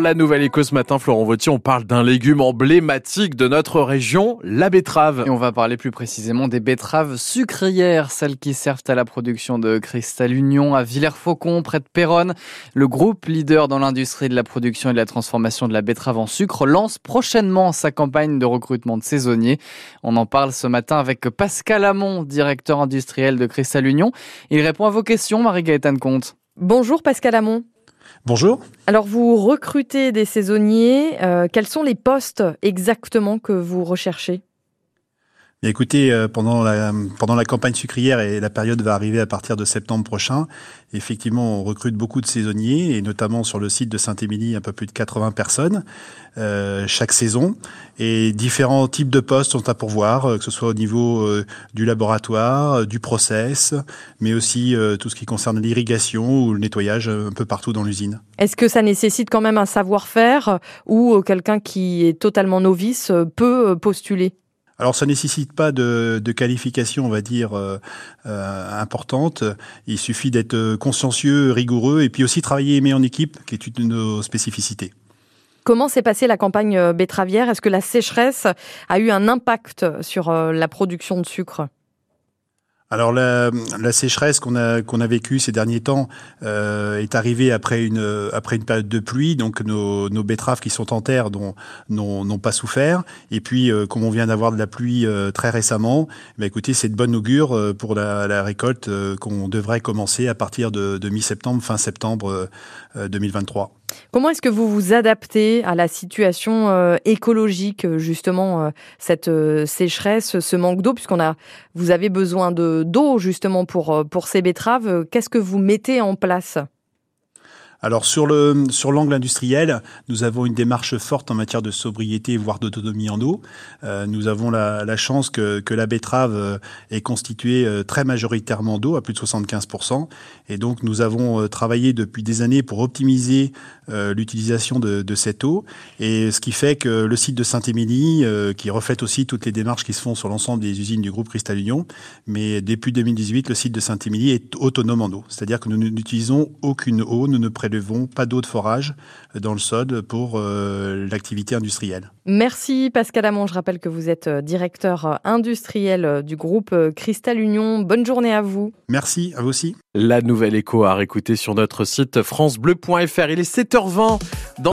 La nouvelle éco ce matin, Florent Vautier, on parle d'un légume emblématique de notre région, la betterave. Et on va parler plus précisément des betteraves sucrières, celles qui servent à la production de Cristal Union à Villers-Faucon, près de Péronne. Le groupe leader dans l'industrie de la production et de la transformation de la betterave en sucre lance prochainement sa campagne de recrutement de saisonniers. On en parle ce matin avec Pascal Amont, directeur industriel de Cristal Union. Il répond à vos questions, Marie-Gaëtane Comte. Bonjour Pascal Amont. Bonjour. Alors vous recrutez des saisonniers. Euh, quels sont les postes exactement que vous recherchez? Écoutez, euh, pendant la, campagne sucrière et la période va arriver à partir de septembre prochain, effectivement, on recrute beaucoup de saisonniers et notamment sur le site de Saint-Émilie, un peu plus de 80 personnes euh, chaque saison. Et différents types de postes sont à pourvoir, euh, que ce soit au niveau du laboratoire, du process, mais aussi tout ce qui concerne l'irrigation ou le nettoyage un peu partout dans l'usine. Est-ce que ça nécessite quand même un savoir-faire ou quelqu'un qui est totalement novice peut postuler? Alors ça nécessite pas de, de qualification, on va dire, euh, euh, importante. Il suffit d'être consciencieux, rigoureux, et puis aussi travailler aimer en équipe, qui est une de nos spécificités. Comment s'est passée la campagne euh, betteravière? Est-ce que la sécheresse a eu un impact sur la production de sucre? Alors la, sécheresse qu'on a qu'on a vécue ces derniers temps euh, est arrivée après une après une période de pluie, donc nos, nos betteraves qui sont en terre n'ont pas souffert. Et puis euh, comme on vient d'avoir de la pluie euh, très récemment, bah, écoutez c'est de bonne augure euh, pour la, la récolte qu'on devrait commencer à partir de, de mi-septembre, fin septembre 2023. Comment est-ce que vous vous adaptez à la situation euh, écologique, justement, euh, cette euh, sécheresse, ce manque d'eau, puisqu'on a, vous avez besoin de d'eau justement pour pour ces betteraves. Qu'est-ce que vous mettez en place? Alors sur le sur l'angle industriel, nous avons une démarche forte en matière de sobriété voire d'autonomie en eau. Euh, nous avons la, la, chance que, que la betterave euh, est constituée euh, très majoritairement d'eau à plus de 75% et donc nous avons travaillé depuis des années pour optimiser l'utilisation de, de, cette eau. Et ce qui fait que le site de Saint-Émilie qui reflète aussi toutes les démarches qui se font sur l'ensemble des usines du groupe Cristal Union, mais depuis 2018 le site de Saint-Émilie est autonome en eau, c'est-à-dire que nous n'utilisons aucune eau, nous ne prélevons pas d'eau de forage dans le sod pour euh, l'activité industrielle. Merci Pascal Amont. Je rappelle que vous êtes euh, directeur euh, industriel du groupe Cristal Union. Bonne journée à vous. Merci, à vous aussi. La nouvelle écho à réécouter sur notre site francebleu.fr. Il est 7h20. Dans